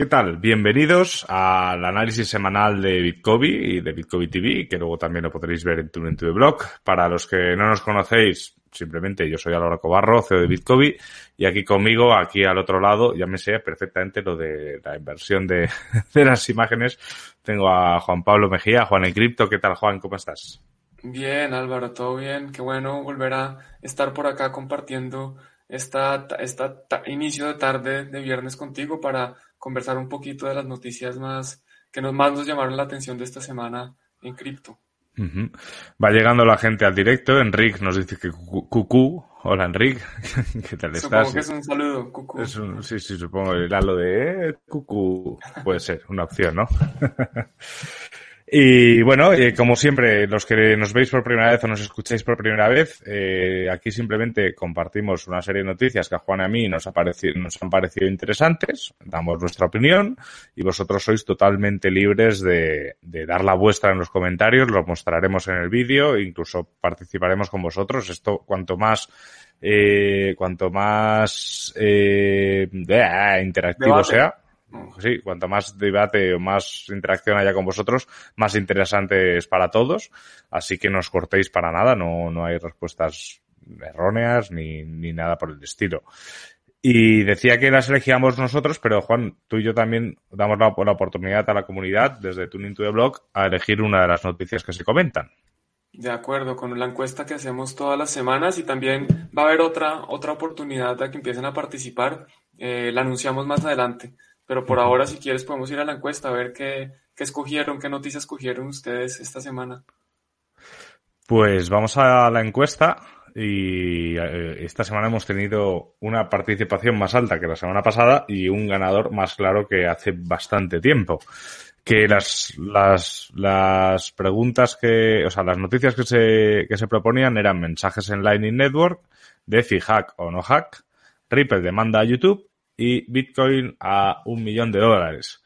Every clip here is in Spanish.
¿Qué tal? Bienvenidos al análisis semanal de Bitcoin y de Bitcoin TV, que luego también lo podréis ver en tu, tu blog. Para los que no nos conocéis, simplemente yo soy Álvaro Cobarro, CEO de Bitcoin, y aquí conmigo, aquí al otro lado, ya me sé perfectamente lo de la inversión de, de las imágenes. Tengo a Juan Pablo Mejía, Juan en Cripto. ¿Qué tal, Juan? ¿Cómo estás? Bien, Álvaro, todo bien. Qué bueno volver a estar por acá compartiendo esta, esta inicio de tarde de viernes contigo para conversar un poquito de las noticias más que nos, más nos llamaron la atención de esta semana en cripto. Va llegando la gente al directo. Enric nos dice que cucú. Hola Enric, ¿qué tal estás? Supongo que es un saludo, cucú. Es un, sí, sí, supongo. Era lo de eh, cucú. Puede ser una opción, ¿no? Y bueno, eh, como siempre, los que nos veis por primera vez o nos escucháis por primera vez, eh, aquí simplemente compartimos una serie de noticias que a Juan y a mí nos, ha parecido, nos han parecido interesantes, damos nuestra opinión y vosotros sois totalmente libres de, de dar la vuestra en los comentarios, lo mostraremos en el vídeo, incluso participaremos con vosotros. Esto, cuanto más eh, cuanto más eh, interactivo Debate. sea, sí, cuanto más debate o más interacción haya con vosotros, más interesante es para todos. Así que no os cortéis para nada, no, no hay respuestas erróneas ni, ni nada por el estilo. Y decía que las elegíamos nosotros, pero Juan, tú y yo también damos la, la oportunidad a la comunidad, desde Tuning to the Blog, a elegir una de las noticias que se comentan. De acuerdo, con la encuesta que hacemos todas las semanas y también va a haber otra, otra oportunidad de que empiecen a participar. Eh, la anunciamos más adelante, pero por ahora si quieres podemos ir a la encuesta a ver qué, qué escogieron, qué noticias escogieron ustedes esta semana. Pues vamos a la encuesta y eh, esta semana hemos tenido una participación más alta que la semana pasada y un ganador más claro que hace bastante tiempo. Que las, las, las preguntas que, o sea, las noticias que se, que se proponían eran mensajes en Lightning Network, DeFi hack o no hack, Ripple demanda a YouTube y Bitcoin a un millón de dólares.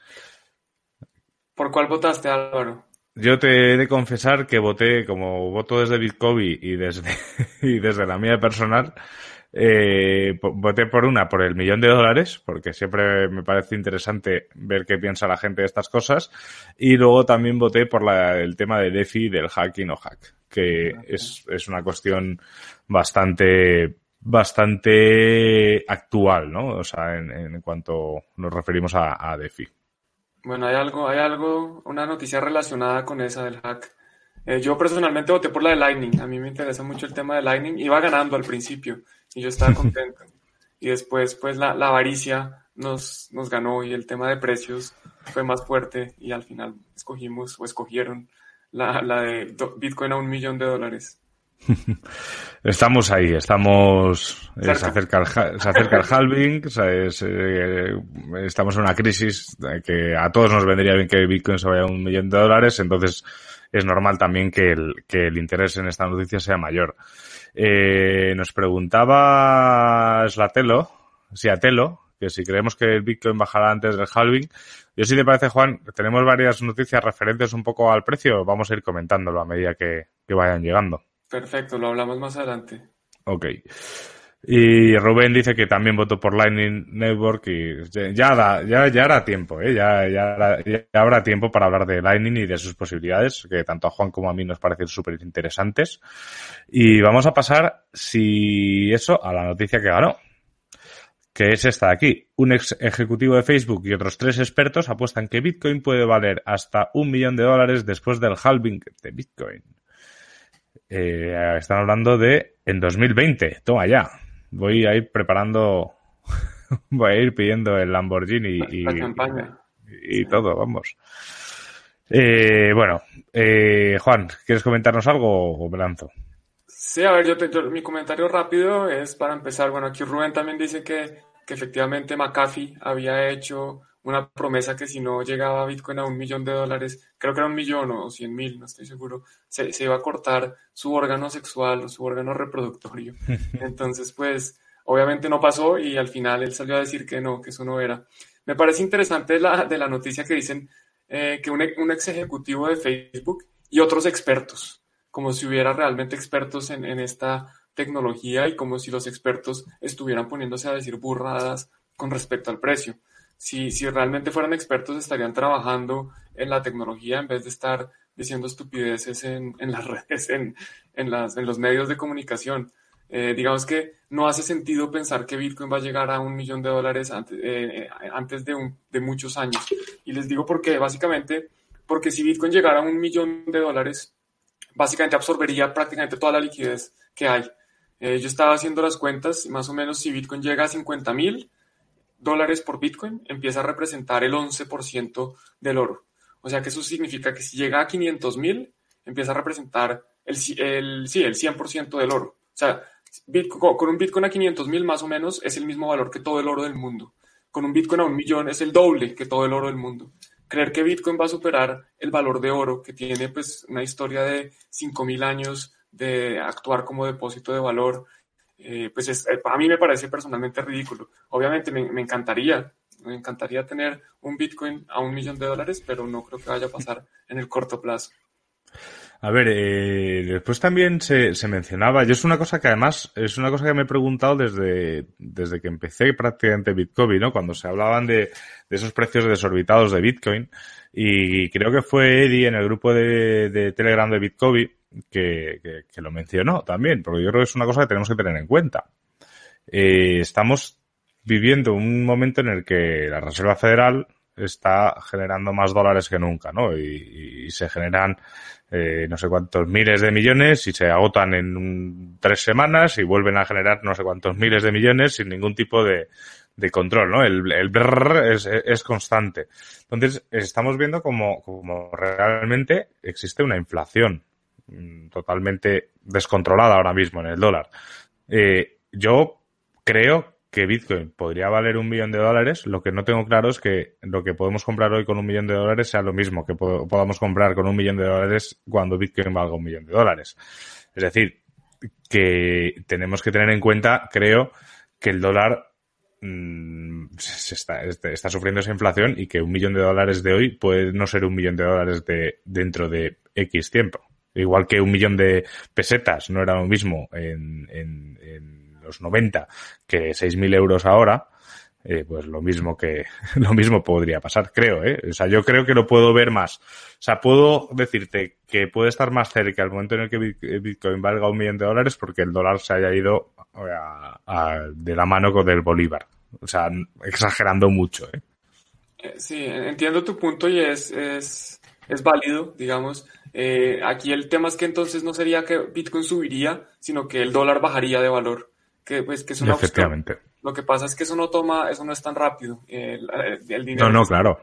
¿Por cuál votaste, Álvaro? Yo te he de confesar que voté, como voto desde Bitcoin y desde, y desde la mía personal, eh, voté por una, por el millón de dólares, porque siempre me parece interesante ver qué piensa la gente de estas cosas, y luego también voté por la, el tema de DeFi del hack y no hack, que es, es una cuestión bastante, bastante actual, ¿no? O sea, en, en cuanto nos referimos a, a DeFi. Bueno, hay algo, hay algo, una noticia relacionada con esa del hack. Eh, yo personalmente voté por la de Lightning. A mí me interesa mucho el tema de Lightning. Iba ganando al principio y yo estaba contento. Y después, pues, la, la avaricia nos, nos ganó y el tema de precios fue más fuerte y al final escogimos o escogieron la, la de Bitcoin a un millón de dólares. Estamos ahí, estamos, eh, se Cerca. acerca el, se acerca el halving, o sea, es, eh, estamos en una crisis que a todos nos vendría bien que Bitcoin se vaya a un millón de dólares, entonces es normal también que el, que el interés en esta noticia sea mayor. Eh, nos preguntaba Slatelo, Siatelo, que si creemos que el Bitcoin bajará antes del halving. Yo si te parece, Juan, tenemos varias noticias referentes un poco al precio, vamos a ir comentándolo a medida que, que vayan llegando. Perfecto, lo hablamos más adelante. Ok. Y Rubén dice que también votó por Lightning Network y ya, da, ya, ya hará tiempo, ¿eh? ya, ya, ya habrá tiempo para hablar de Lightning y de sus posibilidades, que tanto a Juan como a mí nos parecen súper interesantes. Y vamos a pasar, si eso, a la noticia que ganó, que es esta de aquí. Un ex ejecutivo de Facebook y otros tres expertos apuestan que Bitcoin puede valer hasta un millón de dólares después del halving de Bitcoin. Eh, están hablando de en 2020. Toma ya. Voy a ir preparando, voy a ir pidiendo el Lamborghini y, La campaña. y todo, vamos. Eh, bueno, eh, Juan, ¿quieres comentarnos algo o me lanzo? Sí, a ver, yo, te- yo- mi comentario rápido es para empezar. Bueno, aquí Rubén también dice que que efectivamente McAfee había hecho una promesa que si no llegaba Bitcoin a un millón de dólares, creo que era un millón o cien mil, no estoy seguro, se, se iba a cortar su órgano sexual o su órgano reproductorio. Entonces, pues, obviamente no pasó y al final él salió a decir que no, que eso no era. Me parece interesante la, de la noticia que dicen eh, que un, un, ex ejecutivo de Facebook y otros expertos, como si hubiera realmente expertos en, en esta tecnología y como si los expertos estuvieran poniéndose a decir burradas con respecto al precio. Si, si realmente fueran expertos estarían trabajando en la tecnología en vez de estar diciendo estupideces en, en las redes, en, en, las, en los medios de comunicación. Eh, digamos que no hace sentido pensar que Bitcoin va a llegar a un millón de dólares antes, eh, antes de, un, de, muchos años. Y les digo por qué, básicamente, porque si Bitcoin llegara a un millón de dólares, básicamente absorbería prácticamente toda la liquidez que hay. Eh, yo estaba haciendo las cuentas, más o menos si Bitcoin llega a 50 mil dólares por Bitcoin, empieza a representar el 11% del oro. O sea que eso significa que si llega a 500 mil, empieza a representar el, el, sí, el 100% del oro. O sea, Bitcoin, con un Bitcoin a 500 mil más o menos es el mismo valor que todo el oro del mundo. Con un Bitcoin a un millón es el doble que todo el oro del mundo. Creer que Bitcoin va a superar el valor de oro, que tiene pues una historia de 5.000 años de actuar como depósito de valor, eh, pues es, eh, a mí me parece personalmente ridículo. Obviamente me, encantaría, me encantaría tener un Bitcoin a un millón de dólares, pero no creo que vaya a pasar en el corto plazo. A ver, eh, después también se, se, mencionaba, yo es una cosa que además es una cosa que me he preguntado desde, desde que empecé prácticamente Bitcoin, ¿no? Cuando se hablaban de, de esos precios desorbitados de Bitcoin. Y creo que fue Eddie en el grupo de, de Telegram de Bitcoin que, que, que, lo mencionó también, porque yo creo que es una cosa que tenemos que tener en cuenta. Eh, estamos viviendo un momento en el que la Reserva Federal está generando más dólares que nunca, ¿no? Y, y se generan eh, no sé cuántos miles de millones y se agotan en un, tres semanas y vuelven a generar no sé cuántos miles de millones sin ningún tipo de, de control, ¿no? El, el brrr es, es, constante. Entonces, estamos viendo como, como realmente existe una inflación totalmente descontrolada ahora mismo en el dólar. Eh, yo creo que Bitcoin podría valer un millón de dólares, lo que no tengo claro es que lo que podemos comprar hoy con un millón de dólares sea lo mismo que podamos comprar con un millón de dólares cuando Bitcoin valga un millón de dólares. Es decir, que tenemos que tener en cuenta, creo, que el dólar se está, está, sufriendo esa inflación y que un millón de dólares de hoy puede no ser un millón de dólares de dentro de X tiempo. Igual que un millón de pesetas no era lo mismo en, en, los 90 que 6.000 euros ahora, eh, pues lo mismo que, lo mismo podría pasar, creo, ¿eh? O sea, yo creo que lo puedo ver más. O sea, puedo decirte que puede estar más cerca al momento en el que Bitcoin valga un millón de dólares porque el dólar se haya ido a, de la mano con el Bolívar. O sea, exagerando mucho, ¿eh? Sí, entiendo tu punto y es, es, es válido, digamos. Eh, aquí el tema es que entonces no sería que Bitcoin subiría, sino que el dólar bajaría de valor que pues que es una Efectivamente. Lo que pasa es que eso no toma, eso no es tan rápido. El, el dinero no, no, claro.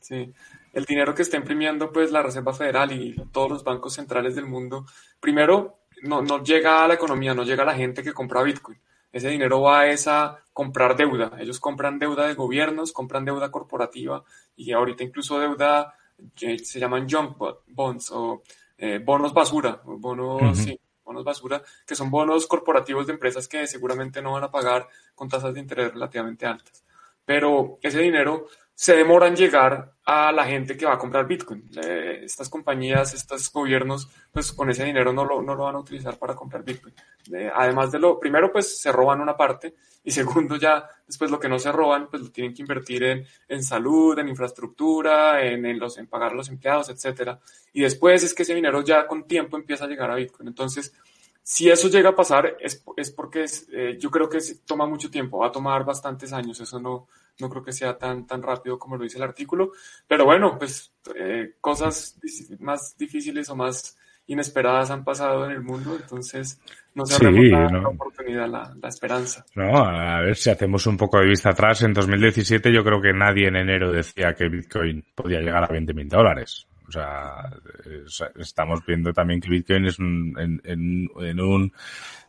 Sí. El dinero que está imprimiendo pues la Reserva Federal y todos los bancos centrales del mundo, primero no, no llega a la economía, no llega a la gente que compra Bitcoin. Ese dinero va a esa comprar deuda. Ellos compran deuda de gobiernos, compran deuda corporativa y ahorita incluso deuda se llaman junk bonds o eh, bonos basura, bonos, uh -huh. sí, bonos basura, que son bonos corporativos de empresas que seguramente no van a pagar con tasas de interés relativamente altas. Pero ese dinero se demora en llegar a la gente que va a comprar Bitcoin. Eh, estas compañías, estos gobiernos, pues con ese dinero no lo, no lo van a utilizar para comprar Bitcoin. Eh, además de lo, primero, pues se roban una parte y segundo, ya después lo que no se roban, pues lo tienen que invertir en, en salud, en infraestructura, en, en, los, en pagar a los empleados, etcétera. Y después es que ese dinero ya con tiempo empieza a llegar a Bitcoin. Entonces, si eso llega a pasar, es, es porque es, eh, yo creo que es, toma mucho tiempo, va a tomar bastantes años, eso no, no creo que sea tan, tan rápido como lo dice el artículo, pero bueno, pues eh, cosas más difíciles o más inesperadas han pasado en el mundo, entonces no se sí, la, no. la, oportunidad, la, la, esperanza. No, a ver si hacemos un poco de vista atrás, en 2017 yo creo que nadie en enero decía que Bitcoin podía llegar a 20 mil dólares. O sea, estamos viendo también que Bitcoin es un, en, en, en un,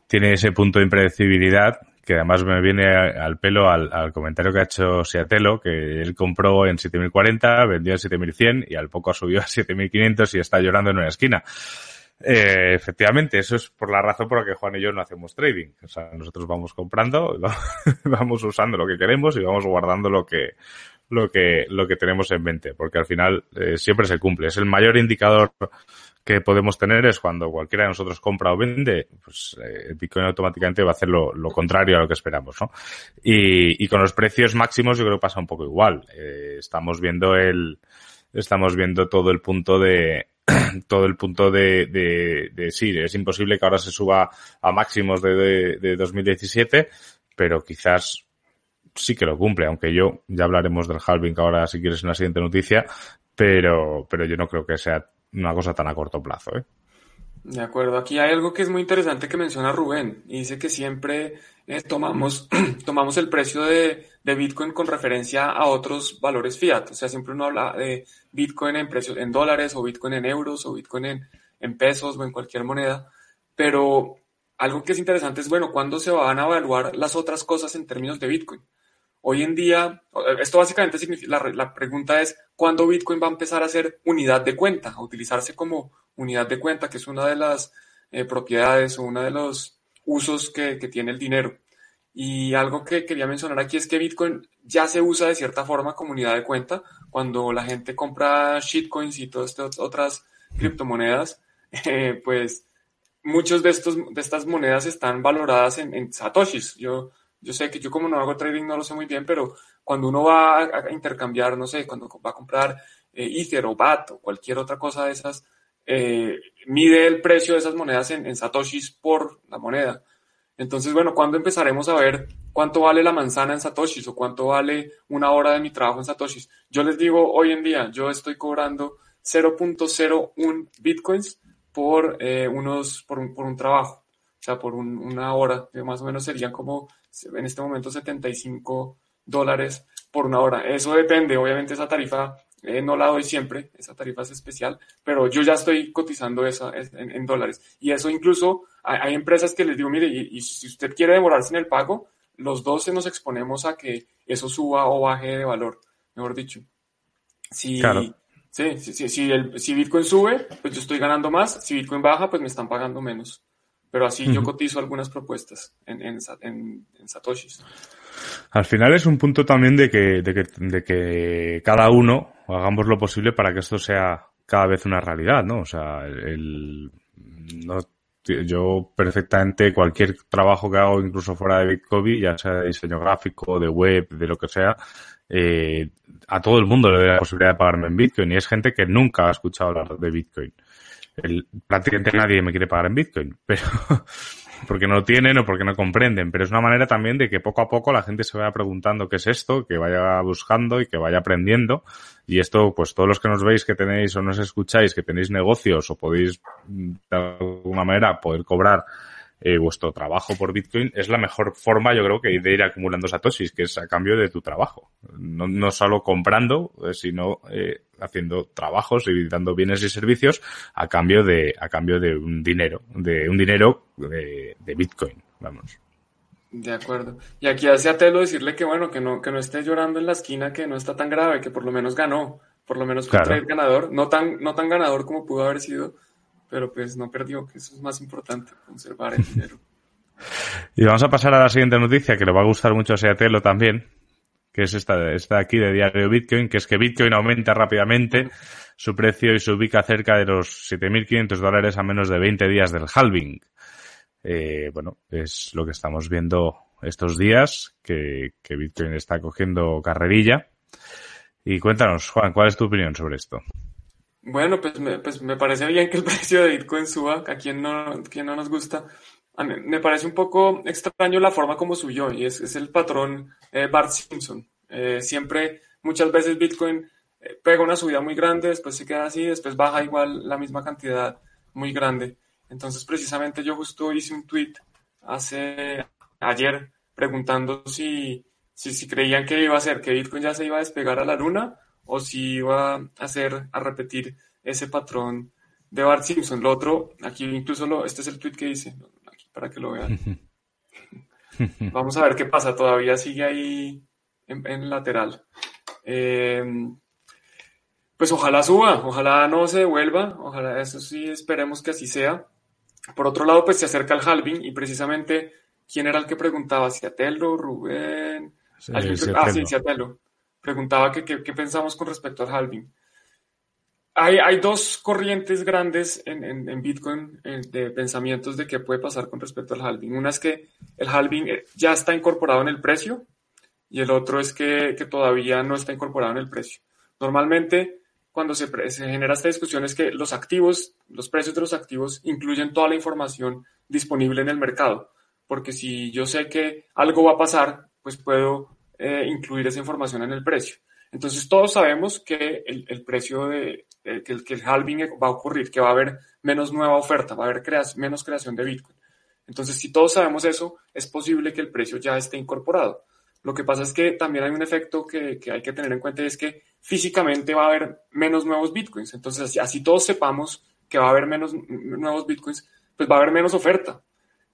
tiene ese punto de impredecibilidad que además me viene al pelo al, comentario que ha hecho Seatelo, que él compró en 7040, vendió en 7100 y al poco subió a 7500 y está llorando en una esquina. Eh, efectivamente, eso es por la razón por la que Juan y yo no hacemos trading. O sea, nosotros vamos comprando, vamos usando lo que queremos y vamos guardando lo que, lo que, lo que tenemos en mente, porque al final eh, siempre se cumple. Es el mayor indicador que podemos tener es cuando cualquiera de nosotros compra o vende, pues eh, Bitcoin automáticamente va a hacer lo, contrario a lo que esperamos, ¿no? Y, y, con los precios máximos yo creo que pasa un poco igual. Eh, estamos viendo el, estamos viendo todo el punto de, todo el punto de, de, de, sí, es imposible que ahora se suba a máximos de, de, de 2017, pero quizás sí que lo cumple, aunque yo, ya hablaremos del halving ahora si quieres en la siguiente noticia, pero, pero yo no creo que sea una cosa tan a corto plazo. ¿eh? De acuerdo, aquí hay algo que es muy interesante que menciona Rubén, y dice que siempre eh, tomamos, tomamos el precio de, de, Bitcoin con referencia a otros valores fiat, o sea, siempre uno habla de Bitcoin en precios en dólares, o Bitcoin en euros, o Bitcoin en, en pesos, o en cualquier moneda, pero algo que es interesante es, bueno, ¿cuándo se van a evaluar las otras cosas en términos de Bitcoin? Hoy en día, esto básicamente significa, la, pregunta es, ¿cuándo Bitcoin va a empezar a ser unidad de cuenta, a utilizarse como unidad de cuenta, que es una de las eh, propiedades o uno de los usos que, tiene el dinero? Y algo que quería mencionar aquí es que Bitcoin ya se usa de cierta forma como unidad de cuenta. Cuando la gente compra shitcoins y todas estas otras criptomonedas, eh, pues muchos de, de estas monedas están valoradas en, en satoshis. Yo yo sé que yo como no hago trading no lo sé muy bien, pero cuando uno va a, intercambiar, no sé, cuando va a comprar eh, Ether o BAT o cualquier otra cosa de esas, eh, mide el precio de esas monedas en, satoshis por la moneda. Entonces, bueno, ¿cuándo empezaremos a ver cuánto vale la manzana en satoshis o cuánto vale una hora de mi trabajo en satoshis? Yo les digo, hoy en día yo estoy cobrando 0.01 bitcoins por, eh, unos, por un, por un trabajo, o sea, por una hora, más o menos serían como en este momento 75 dólares por una hora. Eso depende, obviamente esa tarifa eh, no la doy siempre, esa tarifa es especial, pero yo ya estoy cotizando esa en, dólares. Y eso incluso hay, empresas que les digo, mire, y, si usted quiere demorarse en el pago, los dos se nos exponemos a que eso suba o baje de valor, mejor dicho. Si, sí, si, el, si Bitcoin sube, pues yo estoy ganando más, si Bitcoin baja, pues me están pagando menos. Pero así yo cotizo algunas propuestas en, en, en, Satoshis. Al final es un punto también de que, de que, de que cada uno hagamos lo posible para que esto sea cada vez una realidad, ¿no? O sea, el, no, yo perfectamente cualquier trabajo que hago incluso fuera de Bitcoin, ya sea de diseño gráfico, de web, de lo que sea, eh, a todo el mundo le da la posibilidad de pagarme en Bitcoin y es gente que nunca ha escuchado hablar de Bitcoin el, prácticamente nadie me quiere pagar en Bitcoin, pero porque no lo tienen o porque no comprenden, pero es una manera también de que poco a poco la gente se vaya preguntando qué es esto, que vaya buscando y que vaya aprendiendo. Y esto, pues todos los que nos veis que tenéis o nos escucháis, que tenéis negocios o podéis de alguna manera poder cobrar eh, vuestro trabajo por Bitcoin es la mejor forma, yo creo, que de ir acumulando satoshis, que es a cambio de tu trabajo. No, no solo comprando, eh, sino eh, haciendo trabajos y dando bienes y servicios a cambio de, a cambio de un dinero, de un dinero de, de Bitcoin, vamos. De acuerdo. Y aquí hace a Telo decirle que bueno, que no, que no esté llorando en la esquina, que no está tan grave, que por lo menos ganó, por lo menos fue claro. ganador, no tan, no tan ganador como pudo haber sido, pero pues no perdió, que eso es más importante, conservar el dinero. y vamos a pasar a la siguiente noticia, que le va a gustar mucho a Seatelo también, que es esta, esta aquí de diario Bitcoin, que es que Bitcoin aumenta rápidamente su precio y se ubica cerca de los 7.500 dólares a menos de 20 días del halving. Eh, bueno, es lo que estamos viendo estos días, que, que Bitcoin está cogiendo carrerilla. Y cuéntanos, Juan, ¿cuál es tu opinión sobre esto? Bueno, pues me, pues parece bien que el precio de Bitcoin suba, a quien no, quien no nos gusta. Me parece un poco extraño la forma como subió y es, es el patrón eh, Bart Simpson. Eh, siempre, muchas veces Bitcoin eh, pega una subida muy grande, después se queda así, después baja igual la misma cantidad muy grande. Entonces, precisamente yo justo hice un tweet hace ayer preguntando si, si, si creían que iba a ser, que Bitcoin ya se iba a despegar a la luna o si iba a hacer, a repetir ese patrón de Bart Simpson. Lo otro, aquí incluso lo, este es el tweet que hice, aquí para que lo vean. Vamos a ver qué pasa. Todavía sigue ahí en, en lateral. Eh, pues ojalá suba, ojalá no se devuelva, ojalá eso sí esperemos que así sea. Por otro lado, pues se acerca el halving y precisamente, ¿quién era el que preguntaba? ¿Ciatelo, Rubén? Sí, ah, sí, Ciatelo. Preguntaba que qué pensamos con respecto al halving. Hay, hay dos corrientes grandes en, en- en Bitcoin eh, de pensamientos de qué puede pasar con respecto al halving. Una es que el halving eh, ya está incorporado en el precio y el otro es que, que todavía no está incorporado en el precio. Normalmente, cuando se, se genera esta discusión es que los activos, los precios de los activos incluyen toda la información disponible en el mercado. Porque si yo sé que algo va a pasar, pues puedo eh, incluir esa información en el precio. Entonces todos sabemos que el, precio de que, el, halving va a ocurrir, que va a haber menos nueva oferta, va a haber menos creación de Bitcoin. Entonces, si todos sabemos eso, es posible que el precio ya esté incorporado. Lo que pasa es que también hay un efecto que, hay que tener en cuenta y es que físicamente va a haber menos nuevos bitcoins. Entonces, así, así todos sepamos que va a haber menos nuevos bitcoins, pues va a haber menos oferta.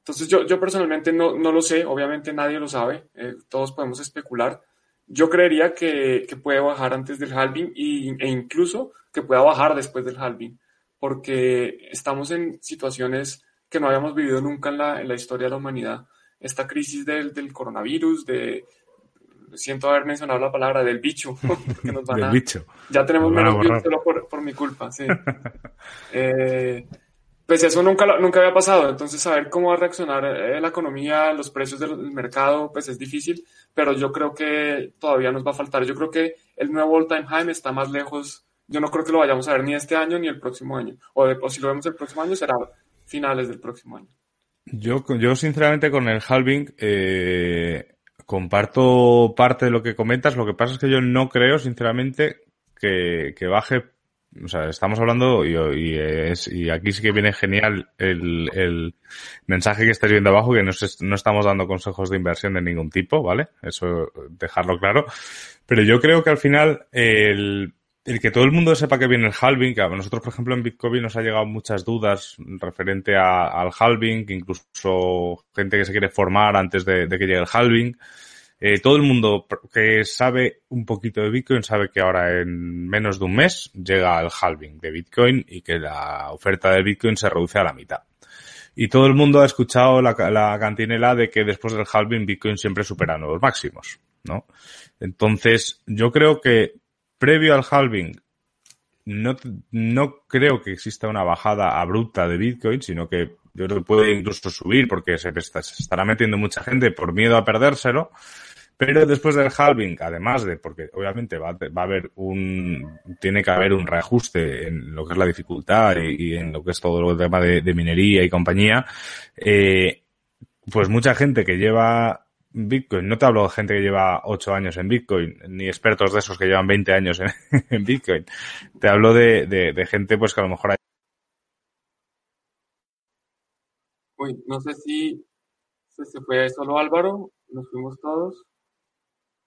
Entonces, yo, yo personalmente no, no lo sé, obviamente nadie lo sabe, eh, todos podemos especular. Yo creería que, que puede bajar antes del halving y, e incluso que pueda bajar después del halving, porque estamos en situaciones que no habíamos vivido nunca en la, en la historia de la humanidad. Esta crisis del, del coronavirus, de, siento haber mencionado la palabra del bicho, porque nos van Del a, bicho. ya tenemos menos views solo por, por mi culpa, sí. Eh, pues eso nunca, nunca había pasado, entonces saber cómo va a reaccionar eh, la economía, los precios del mercado, pues es difícil, pero yo creo que todavía nos va a faltar. Yo creo que el nuevo all time high está más lejos, yo no creo que lo vayamos a ver ni este año ni el próximo año, o, o si lo vemos el próximo año será finales del próximo año. Yo, yo sinceramente con el halving eh, comparto parte de lo que comentas. Lo que pasa es que yo no creo, sinceramente, que, que baje. O sea, estamos hablando y, y, es, y aquí sí que viene genial el, el mensaje que estáis viendo abajo, que no, no estamos dando consejos de inversión de ningún tipo, ¿vale? Eso dejarlo claro. Pero yo creo que al final el, el que todo el mundo sepa que viene el halving, que a nosotros, por ejemplo, en Bitcoin nos ha llegado muchas dudas referente al halving, incluso gente que se quiere formar antes de que llegue el halving. Eh, todo el mundo que sabe un poquito de Bitcoin sabe que ahora en menos de un mes llega el halving de Bitcoin y que la oferta de Bitcoin se reduce a la mitad. Y todo el mundo ha escuchado la, la cantinela de que después del halving Bitcoin siempre supera nuevos máximos, ¿no? Entonces, yo creo que previo al halving no, no creo que exista una bajada abrupta de Bitcoin, sino que yo creo que puede incluso subir porque se estará metiendo mucha gente por miedo a perdérselo. Pero después del halving, además de, porque obviamente va, a- haber un, tiene que haber un reajuste en lo que es la dificultad y, en lo que es todo el tema de, minería y compañía, eh, pues mucha gente que lleva Bitcoin, no te hablo de gente que lleva 8 años en Bitcoin, ni expertos de esos que llevan 20 años en, Bitcoin. Te hablo de, gente pues que a lo mejor hay Uy, no sé si se, se fue solo Álvaro, nos fuimos todos.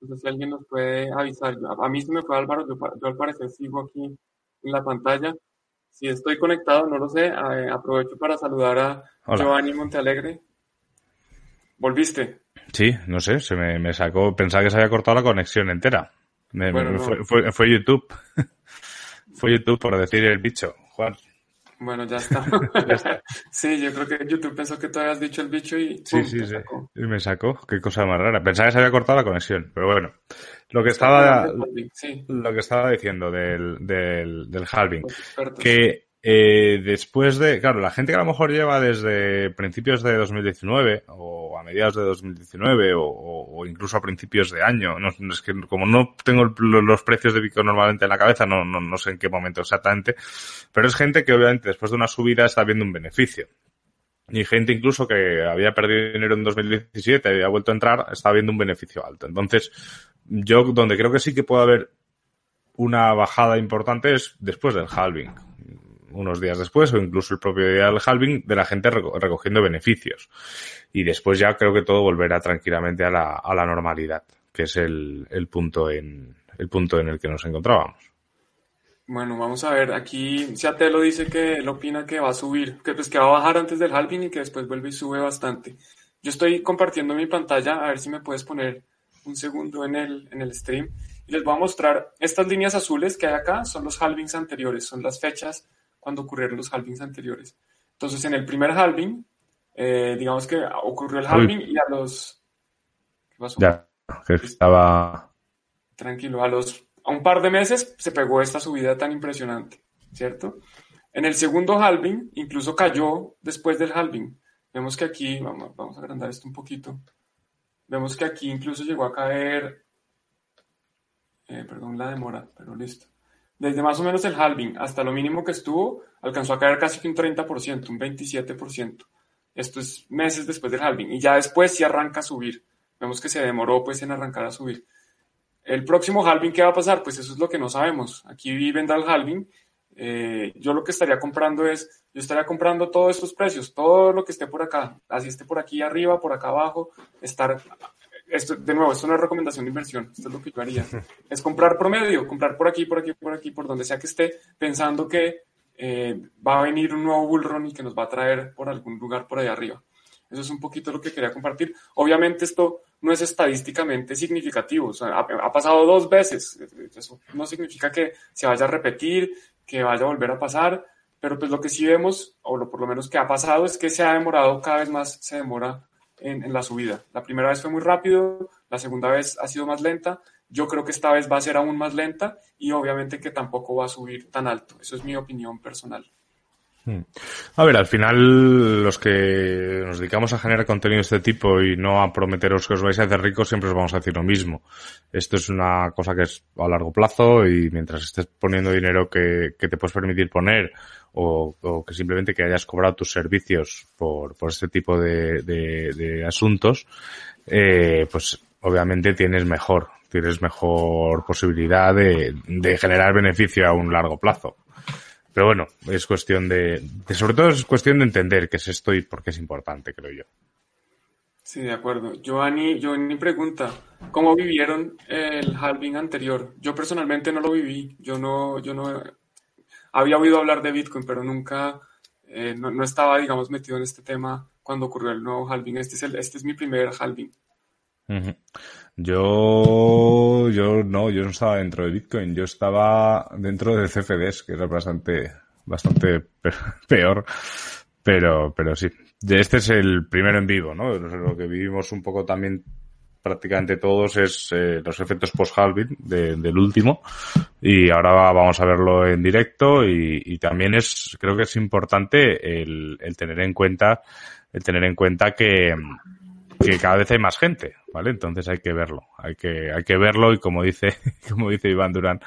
No sé si alguien nos puede avisar. A, mí se me fue Álvaro, yo, yo al parecer sigo aquí en la pantalla. Si estoy conectado, no lo sé. Eh, aprovecho para saludar a Hola. Giovanni Montealegre. ¿Volviste? Sí, no sé, se me, me sacó, pensaba que se había cortado la conexión entera. Me- Bueno, me- no. fue, fue, fue YouTube. fue YouTube por decir el bicho, Juan. Bueno, ya está. sí, yo creo que YouTube pensó que tú habías dicho el bicho y Sí, ¡pum! sí, te sí. sacó. Y me sacó, qué cosa más rara. Pensaba que se había cortado la conexión, pero bueno. Lo que estaba, Sí, lo que estaba diciendo del, del, del halving. que eh, después de, claro, la gente que a lo mejor lleva desde principios de 2019 o a mediados de 2019 o, o- o incluso a principios de año, es que como no tengo los precios de Bitcoin normalmente en la cabeza, no, no, no sé en qué momento exactamente, pero es gente que obviamente después de una subida está viendo un beneficio. Y gente incluso que había perdido dinero en 2017 y había vuelto a entrar, está viendo un beneficio alto. Entonces, yo donde creo que sí que puede haber una bajada importante es después del halving unos días después o incluso el propio día del halving de la gente reco- recogiendo beneficios. Y después ya creo que todo volverá tranquilamente a la, a la normalidad, que es el, el punto en, el punto en el que nos encontrábamos. Bueno, vamos a ver. Aquí Seatelo dice que él opina que va a subir, que pues que va a bajar antes del halving y que después vuelve y sube bastante. Yo estoy compartiendo mi pantalla, a ver si me puedes poner un segundo en el, en el stream. Y les voy a mostrar estas líneas azules que hay acá, son los halvings anteriores, son las fechas cuando ocurrieron los halvings anteriores. Entonces, en el primer halving, eh, digamos que ocurrió el halving y a los... ¿Qué pasó? Ya, que estaba... Tranquilo, a los... A un par de meses se pegó esta subida tan impresionante, ¿cierto? En el segundo halving, incluso cayó después del halving. Vemos que aquí, vamos, vamos a agrandar esto un poquito. Vemos que aquí incluso llegó a caer, eh, perdón la demora, pero listo. Desde más o menos el halving hasta lo mínimo que estuvo, alcanzó a caer casi que un 30%, un 27%. Esto es meses después del halving. Y ya después sí arranca a subir. Vemos que se demoró pues en arrancar a subir. El próximo halving, ¿qué va a pasar? Pues eso es lo que no sabemos. Aquí vendrá el halving eh, yo lo que estaría comprando es, yo estaría comprando todos estos precios, todo lo que esté por acá, así esté por aquí arriba, por acá abajo, estar, esto, de nuevo, esto no es recomendación de inversión, esto es lo que yo haría, es comprar promedio, comprar por aquí, por aquí, por aquí, por donde sea que esté, pensando que eh, va a venir un nuevo bullrun y que nos va a traer por algún lugar por ahí arriba. Eso es un poquito lo que quería compartir. Obviamente esto no es estadísticamente significativo, ha, pasado dos veces, eso no significa que se vaya a repetir, que vaya a volver a pasar, pero pues lo que sí vemos, o lo, por lo menos que ha pasado, es que se ha demorado, cada vez más se demora en, la subida. La primera vez fue muy rápido, la segunda vez ha sido más lenta, yo creo que esta vez va a ser aún más lenta y obviamente que tampoco va a subir tan alto. Eso es mi opinión personal. A ver, al final los que nos dedicamos a generar contenido de este tipo y no a prometeros que os vais a hacer ricos, siempre os vamos a decir lo mismo. Esto es una cosa que es a largo plazo y mientras estés poniendo dinero que, te puedes permitir poner o, que simplemente que hayas cobrado tus servicios por, por este tipo de, de, asuntos, eh, pues obviamente tienes mejor, tienes mejor posibilidad de, de generar beneficio a un largo plazo. Pero bueno, es cuestión de, sobre todo es cuestión de entender qué es esto y por qué es importante, creo yo. Sí, de acuerdo. Giovanni, Giovanni pregunta, ¿cómo vivieron el halving anterior? Yo personalmente no lo viví. Yo no, yo no había oído hablar de Bitcoin, pero nunca, eh, no, estaba, digamos, metido en este tema cuando ocurrió el nuevo halving. Este es, el, este es mi primer halving. Yo, yo no, yo no estaba dentro de Bitcoin, yo estaba dentro de CFDs, que era bastante, bastante peor, pero, pero sí. Este es el primero en vivo, ¿no? Lo que vivimos un poco también prácticamente todos es eh, los efectos post-halving del último y ahora vamos a verlo en directo y, y también es, creo que es importante el tener en cuenta, el tener en cuenta que, que cada vez hay más gente, ¿vale? Entonces hay que verlo, hay que, hay que verlo y como dice, como dice Iván Durán,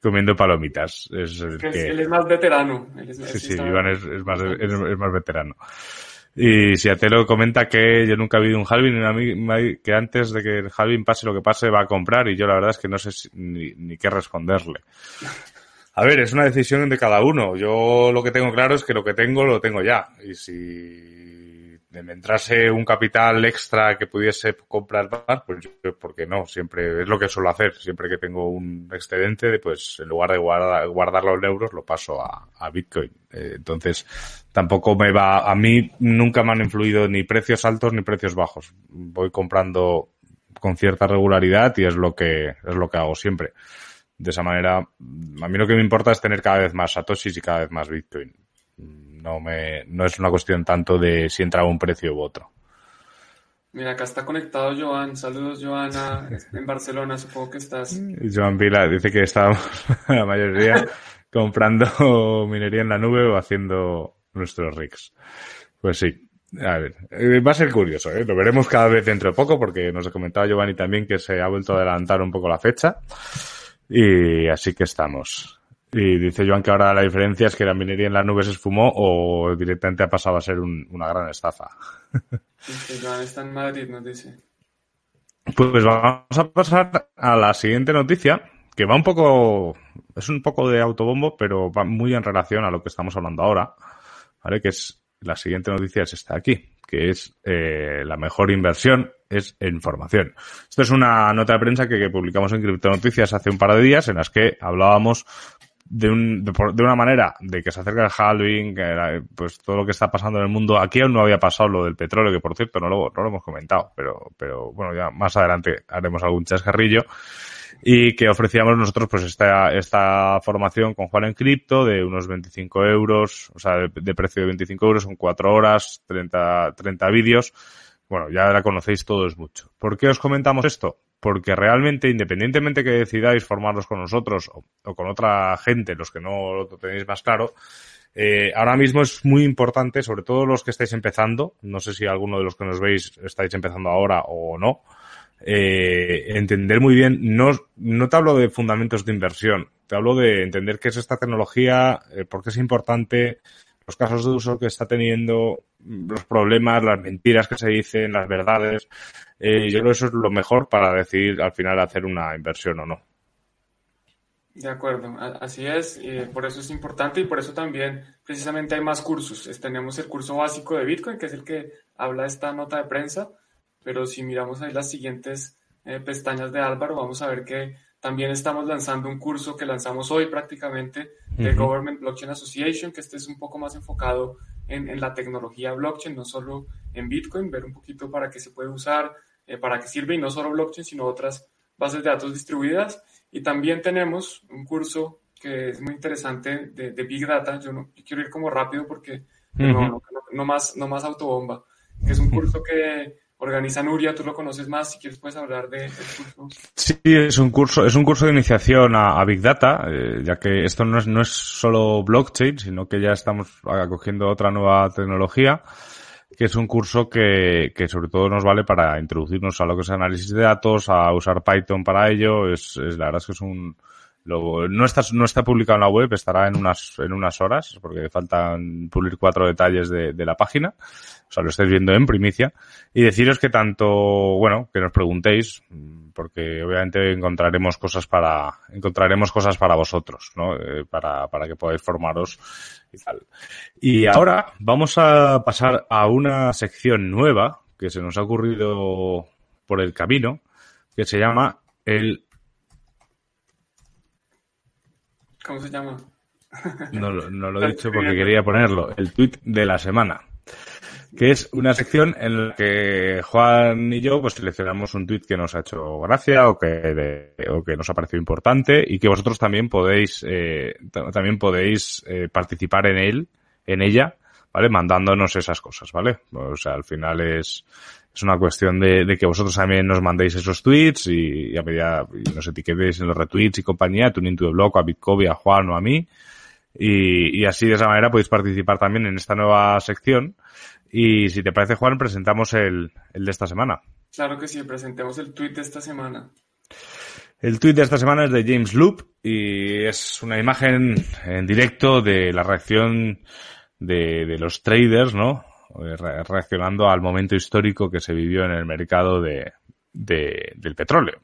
comiendo palomitas. Es el que... Él es más veterano. sí, sí, Iván es, más, es, más veterano. Y comenta que yo nunca he vivido un halving, que antes de que el halving pase lo que pase va a comprar y yo la verdad es que no sé ni, ni qué responderle. A ver, es una decisión de cada uno. Yo lo que tengo claro es que lo que tengo lo tengo ya. Y si me entrase un capital extra que pudiese comprar más, pues yo, ¿por qué no? Siempre es lo que suelo hacer. Siempre que tengo un excedente, pues en lugar de guardar, guardarlo en euros, lo paso a, Bitcoin. Eh, entonces, tampoco me va, a mí nunca me han influido ni precios altos ni precios bajos. Voy comprando con cierta regularidad y es lo que, es lo que hago siempre. De esa manera, a mí lo que me importa es tener cada vez más satoshis y cada vez más Bitcoin no, me, no es una cuestión tanto de si entra un precio u otro. Mira, acá está conectado Joan. Saludos, Joana, en Barcelona, supongo que estás. Joan Vila dice que estábamos la mayoría comprando minería en la nube o haciendo nuestros rigs. Pues sí. A ver, eh, va a ser curioso, ¿eh? lo veremos cada vez dentro de poco porque nos ha comentado Giovanni también que se ha vuelto a adelantar un poco la fecha y así que estamos. Y dice Joan que ahora la diferencia es que la minería en la nube se esfumó o directamente ha pasado a ser una gran estafa. Joan está en Madrid, nos dice. Pues vamos a pasar a la siguiente noticia, que va un poco, es un poco de autobombo, pero va muy en relación a lo que estamos hablando ahora, ¿vale? Que es, la siguiente noticia es esta aquí, que es eh, la mejor inversión es información. Esto es una nota de prensa que, que publicamos en Cripto Noticias hace un par de días en las que hablábamos de, un, de, una manera de que se acerca el halving, que pues todo lo que está pasando en el mundo. Aquí aún no había pasado lo del petróleo, que por cierto no lo, no lo hemos comentado, pero, pero bueno, ya más adelante haremos algún chascarrillo. Y que ofrecíamos nosotros pues esta, esta formación con Juan en cripto de unos 25 euros, o sea, de, precio de 25 euros, son 4 horas, 30, 30 vídeos. Bueno, ya la conocéis todos mucho. ¿Por qué os comentamos esto? Porque realmente, independientemente que decidáis formarlos con nosotros o, con otra gente, los que no lo tenéis más claro, eh, ahora mismo es muy importante, sobre todo los que estáis empezando, no sé si alguno de los que nos veis estáis empezando ahora o no, eh, entender muy bien, no, no te hablo de fundamentos de inversión, te hablo de entender qué es esta tecnología, eh, por qué es importante, los casos de uso que está teniendo, los problemas, las mentiras que se dicen, las verdades. Eh, yo creo que eso es lo mejor para decidir al final hacer una inversión o no. De acuerdo, así es, por eso es importante y por eso también precisamente hay más cursos. Tenemos el curso básico de Bitcoin, que es el que habla esta nota de prensa, pero si miramos ahí las siguientes eh, pestañas de Álvaro, vamos a ver que también estamos lanzando un curso que lanzamos hoy prácticamente de Government Blockchain Association, que este es un poco más enfocado en, en, la tecnología blockchain, no solo en Bitcoin, ver un poquito para qué se puede usar, eh, para qué sirve y no solo blockchain, sino otras bases de datos distribuidas. Y también tenemos un curso que es muy interesante de, de Big Data. Yo no quiero ir como rápido porque no, no, más, no más autobomba, que es un curso que organiza Nuria, tú lo conoces más, si quieres puedes hablar de curso. Sí, es un curso, es un curso de iniciación a, Big Data, eh, ya que esto no es, no es solo blockchain, sino que ya estamos acogiendo otra nueva tecnología, que es un curso que, que sobre todo nos vale para introducirnos a lo que es análisis de datos, a usar Python para ello, es, es la verdad es que es un, no está, no está publicado en la web, estará en unas, en unas horas, porque faltan pulir cuatro detalles de, de la página. O sea, lo estáis viendo en primicia. Y deciros que tanto, bueno, que nos preguntéis, porque obviamente encontraremos cosas para, encontraremos cosas para vosotros, ¿no? Eh, para, para que podáis formaros y tal. Y ahora vamos a pasar a una sección nueva que se nos ha ocurrido por el camino, que se llama el ¿Cómo se llama? No, no lo he dicho porque quería ponerlo. El tweet de la semana. Que es una sección en la que Juan y yo pues seleccionamos un tweet que nos ha hecho gracia o que, o que nos ha parecido importante y que vosotros también podéis, eh, también podéis eh, participar en él, en ella, ¿vale? Mandándonos esas cosas, ¿vale? O sea, al final es, es una cuestión de, de, que vosotros también nos mandéis esos tweets y, a medida y nos etiquetéis en los retweets y compañía, Tuning to the Blog, a Bitcoin, a Juan o a mí. Y, y, así de esa manera podéis participar también en esta nueva sección. Y si te parece, Juan, presentamos el, el de esta semana. Claro que sí, presentemos el tweet de esta semana. El tweet de esta semana es de James Loop y es una imagen en directo de la reacción de, de los traders, ¿no? Eh, reaccionando al momento histórico que se vivió en el mercado de, del petróleo.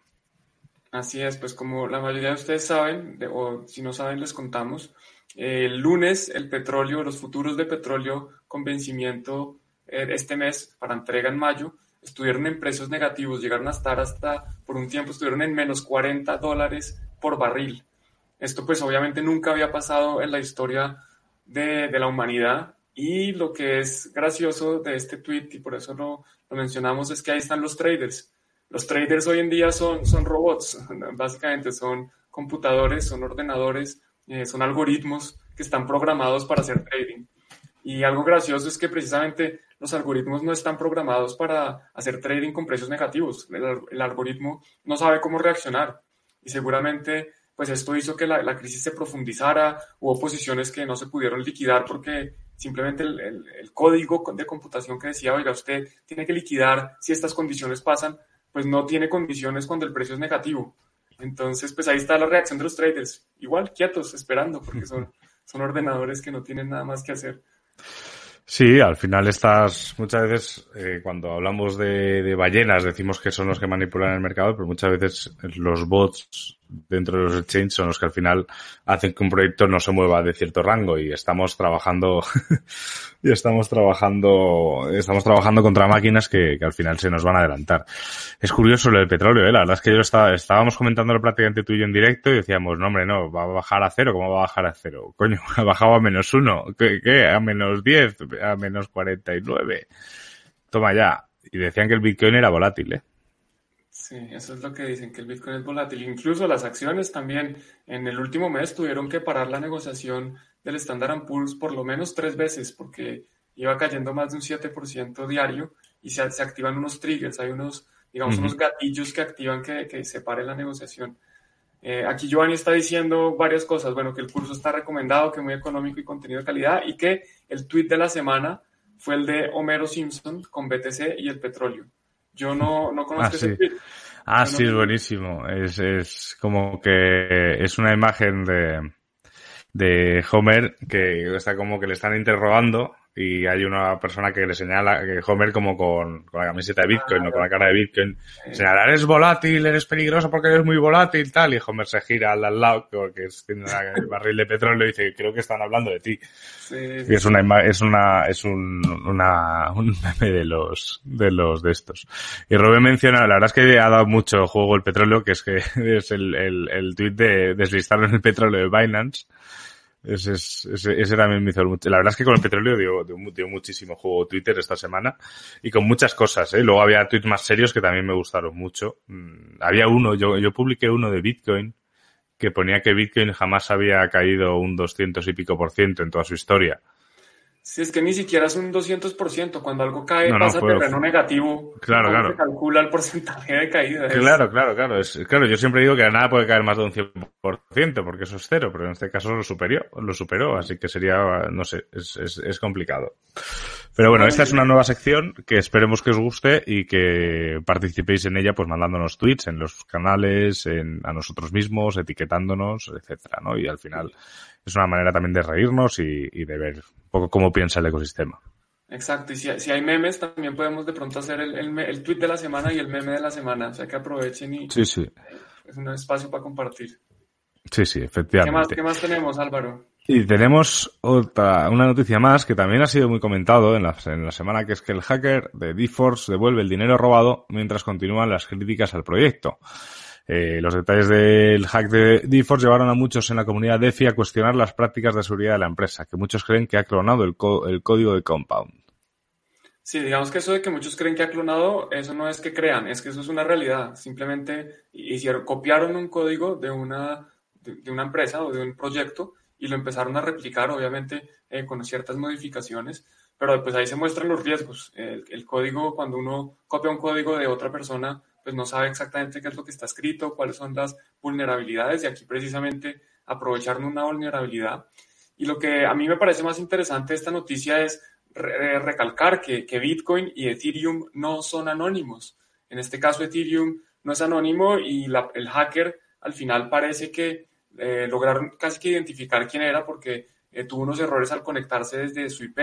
Así es, pues como la mayoría de ustedes saben, o si no saben les contamos, el lunes el petróleo, los futuros de petróleo con vencimiento eh, este mes para entrega en mayo, estuvieron en precios negativos, llegaron a estar hasta, por un tiempo estuvieron en menos 40 dólares por barril. Esto pues obviamente nunca había pasado en la historia de, de la humanidad y lo que es gracioso de este tweet, y por eso lo, lo, mencionamos, es que ahí están los traders. Los traders hoy en día son, son robots, básicamente son computadores, son ordenadores, eh, son algoritmos que están programados para hacer trading. Y algo gracioso es que precisamente los algoritmos no están programados para hacer trading con precios negativos. El, el algoritmo no sabe cómo reaccionar. Y seguramente pues esto hizo que la, la, crisis se profundizara, hubo posiciones que no se pudieron liquidar porque simplemente el, el, código de computación que decía, oiga, usted tiene que liquidar si estas condiciones pasan, pues no tiene condiciones cuando el precio es negativo. Entonces, pues ahí está la reacción de los traders, igual quietos, esperando, porque son, son ordenadores que no tienen nada más que hacer. Sí, al final estas, muchas veces, eh, cuando hablamos de, de, ballenas, decimos que son los que manipulan el mercado, pero muchas veces los bots dentro de los exchanges son los que al final hacen que un proyecto no se mueva de cierto rango y estamos trabajando y estamos trabajando estamos trabajando contra máquinas que, al final se nos van a adelantar. Es curioso lo del petróleo, ¿eh? la verdad es que yo estaba, estábamos comentándolo prácticamente tú y yo en directo y decíamos, no hombre, no, va a bajar a cero, ¿cómo va a bajar a cero? Coño, ha bajado a menos uno, ¿qué? qué? A menos diez, a menos cuarenta y nueve. Toma ya. Y decían que el Bitcoin era volátil, ¿eh? Sí, eso es lo que dicen, que el Bitcoin es volátil. Incluso las acciones también en el último mes tuvieron que parar la negociación del Standard Poor's por lo menos tres veces porque iba cayendo más de un 7% diario y se, se, activan unos triggers, hay unos, digamos, unos gatillos que activan que, que se pare la negociación. Eh, aquí Giovanni está diciendo varias cosas, bueno, que el curso está recomendado, que muy económico y contenido de calidad y que el tweet de la semana fue el de Homero Simpson con BTC y el petróleo. Yo no, no conozco ah, ese sí. tweet. Ah, sí, es buenísimo. Es, es como que es una imagen de, de Homer que está como que le están interrogando y hay una persona que le señala que Homer como con, con la camiseta de Bitcoin o con la cara de Bitcoin señala eres volátil, eres peligroso porque eres muy volátil tal y Homer se gira al, al lado porque tiene el barril de petróleo y dice creo que están hablando de ti Sí, y es una es una es un una un meme de los de los de estos. Y Robin menciona la verdad es que ha dado mucho juego el petróleo que es que es el el, el tweet de deslistaron el petróleo de Binance ese, es- ese, ese también me hizo mucho. La verdad es que con el petróleo dio, dio muchísimo juego Twitter esta semana y con muchas cosas, ¿eh? Luego había tweets más serios que también me gustaron mucho. Mm, Había uno, yo, yo publiqué uno de Bitcoin que ponía que Bitcoin jamás había caído un 200 y pico por ciento en toda su historia. Sí, es que ni siquiera es un 200%. Cuando algo cae, No, no, pasa fue- terreno negativo. Claro, ¿Cómo claro. se calcula el porcentaje de caída? Claro, claro, claro. Es, claro, yo siempre digo que nada puede caer más de un 100%, porque eso es cero, pero en este caso lo superó, lo superó, así que sería, no sé, es, es, es complicado. Pero bueno, esta es una nueva sección que esperemos que os guste y que participéis en ella, pues mandándonos tweets en los canales, en, a nosotros mismos, etiquetándonos, etcétera, ¿no? Y al final es una manera también de reírnos y, y de ver un poco cómo piensa el ecosistema. Exacto, y si, si hay memes, también podemos de pronto hacer el, el, tweet de la semana y el meme de la semana. O sea que aprovechen y Sí, sí, es un espacio para compartir. sí, sí, ¿Qué más, efectivamente. ¿Qué más tenemos, Álvaro? Y tenemos otra, una noticia más que también ha sido muy comentado en la, en la semana, que es que el hacker de DeForce devuelve el dinero robado mientras continúan las críticas al proyecto. Eh, los detalles del hack de DeForce llevaron a muchos en la comunidad DeFi a cuestionar las prácticas de seguridad de la empresa, que muchos creen que ha clonado el, el código de Compound. Sí, digamos que eso de que muchos creen que ha clonado, eso no es que crean, es que eso es una realidad. Simplemente hicieron, copiaron un código de una, de, de una empresa o de un proyecto y lo empezaron a replicar, obviamente, eh, con ciertas modificaciones, pero pues ahí se muestran los riesgos. El, el código, cuando uno copia un código de otra persona, pues no sabe exactamente qué es lo que está escrito, cuáles son las vulnerabilidades, y aquí precisamente aprovecharon una vulnerabilidad. Y lo que a mí me parece más interesante de esta noticia es re- recalcar que, que Bitcoin y Ethereum no son anónimos. En este caso, Ethereum no es anónimo y el hacker al final parece que eh, lograron casi que identificar quién era porque eh, tuvo unos errores al conectarse desde su IP.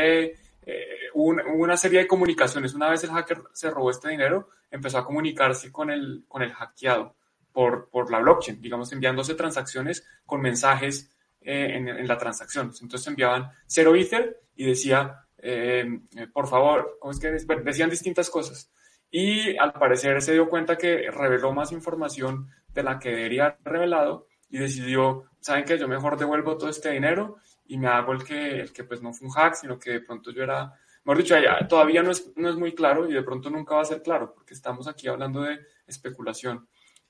Eh, hubo, una, serie de comunicaciones. Una vez el hacker se robó este dinero, empezó a comunicarse con el, con el hackeado por, por la blockchain, digamos, enviándose transacciones con mensajes eh, en, en la transacción. Entonces enviaban cero Ether y decía, eh, por favor, ¿cómo es que? Bueno, decían distintas cosas? Y al parecer se dio cuenta que reveló más información de la que debería haber revelado y decidió, ¿saben qué? Yo mejor devuelvo todo este dinero y me hago el que, el que pues no fue un hack, sino que de pronto yo era, mejor dicho, todavía no es, no es muy claro y de pronto nunca va a ser claro porque estamos aquí hablando de especulación.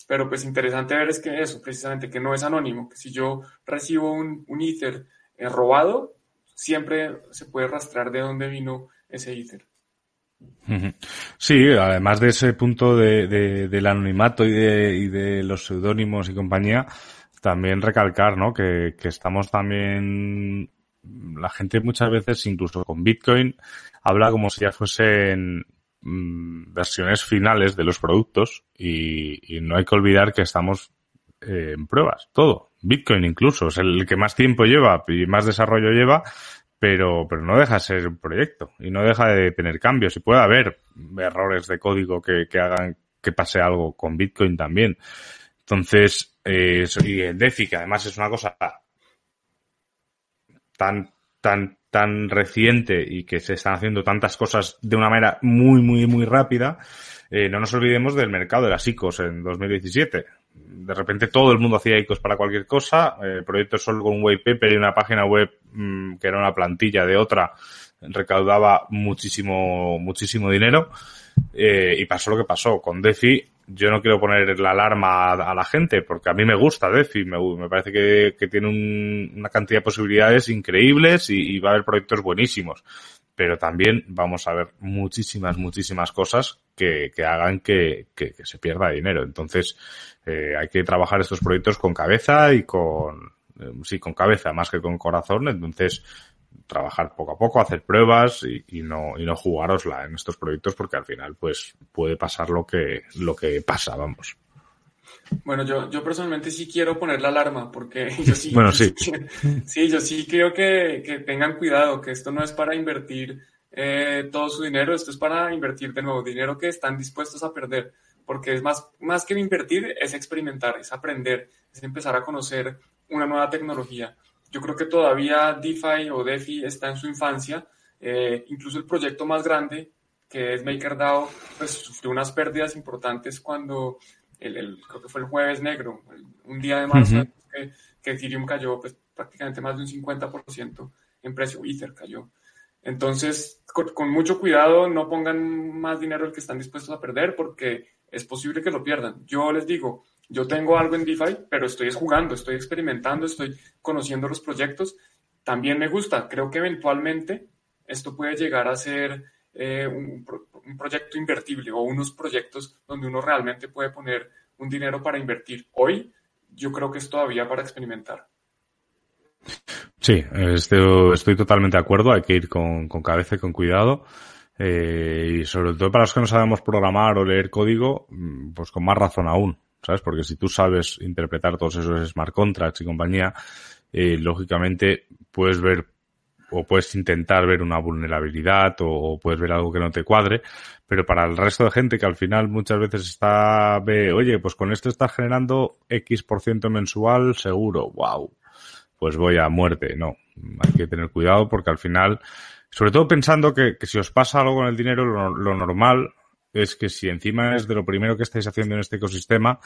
Pero pues interesante ver es que eso, precisamente, que no es anónimo, que si yo recibo un, un Ether eh, robado, siempre se puede rastrear de dónde vino ese. Ujú. Sí, además de ese punto de, de- del anonimato y de, y de los seudónimos y compañía, también recalcar, ¿no? Que, que estamos también, la gente muchas veces, incluso con Bitcoin, habla como si ya fuesen mm, versiones finales de los productos y, y no hay que olvidar que estamos eh, en pruebas, todo. Bitcoin incluso, es el que más tiempo lleva y más desarrollo lleva, pero, pero no deja de ser un proyecto y no deja de tener cambios y puede haber errores de código que, que hagan que pase algo con Bitcoin también. Entonces, eh, y el DeFi, que además es una cosa tan, tan, tan reciente y que se están haciendo tantas cosas de una manera muy, muy, muy rápida, eh, no nos olvidemos del mercado de las ICOs en 2017. De repente todo el mundo hacía ICOs para cualquier cosa, eh, proyectos solo con un white paper y una página web mm, que era una plantilla de otra recaudaba muchísimo, muchísimo dinero. Eh, y pasó lo que pasó. Con DeFi, yo no quiero poner la alarma a, la gente, porque a mí me gusta DeFi, me, me parece que, que tiene un, una cantidad de posibilidades increíbles y, va a haber proyectos buenísimos. Pero también vamos a ver muchísimas, muchísimas cosas que, que hagan que, que, que, se pierda dinero. Entonces, eh, hay que trabajar estos proyectos con cabeza y con, eh, sí, con cabeza más que con corazón. Entonces, trabajar poco a poco, hacer pruebas y, y, no, y no jugárosla en estos proyectos porque al final pues puede pasar lo que, lo que pasa, vamos. Bueno, yo, yo personalmente sí quiero poner la alarma porque yo sí, bueno, sí. sí, yo sí creo que, que tengan cuidado, que esto no es para invertir eh, todo su dinero, esto es para invertir de nuevo dinero que están dispuestos a perder, porque es más, más que invertir, es experimentar, es aprender, es empezar a conocer una nueva tecnología. Yo creo que todavía DeFi o DeFi está en su infancia. Eh, incluso el proyecto más grande, que es MakerDAO, pues sufrió unas pérdidas importantes cuando, el, el, creo que fue el jueves negro, el, un día de marzo, uh -huh. que, que, Ethereum cayó pues, prácticamente más de un 50% en precio, Ether cayó. Entonces, con, con, mucho cuidado, no pongan más dinero el que están dispuestos a perder, porque es posible que lo pierdan. Yo les digo, yo tengo algo en DeFi, pero estoy jugando, estoy experimentando, estoy conociendo los proyectos. También me gusta, creo que eventualmente esto puede llegar a ser eh, un, proyecto invertible o unos proyectos donde uno realmente puede poner un dinero para invertir. Hoy yo creo que es todavía para experimentar. Sí, estoy, totalmente de acuerdo, hay que ir con, cabeza y con cuidado. Eh, y sobre todo para los que no sabemos programar o leer código, pues con más razón aún. ¿Sabes? Porque si tú sabes interpretar todos esos smart contracts y compañía, eh, lógicamente puedes ver o puedes intentar ver una vulnerabilidad o, puedes ver algo que no te cuadre, pero para el resto de gente que al final muchas veces está, ve, oye, pues con esto estás generando X por ciento mensual, seguro, wow, pues voy a muerte, no, hay que tener cuidado porque al final, sobre todo pensando que, que si os pasa algo con el dinero, lo normal es que si encima es de lo primero que estáis haciendo en este ecosistema,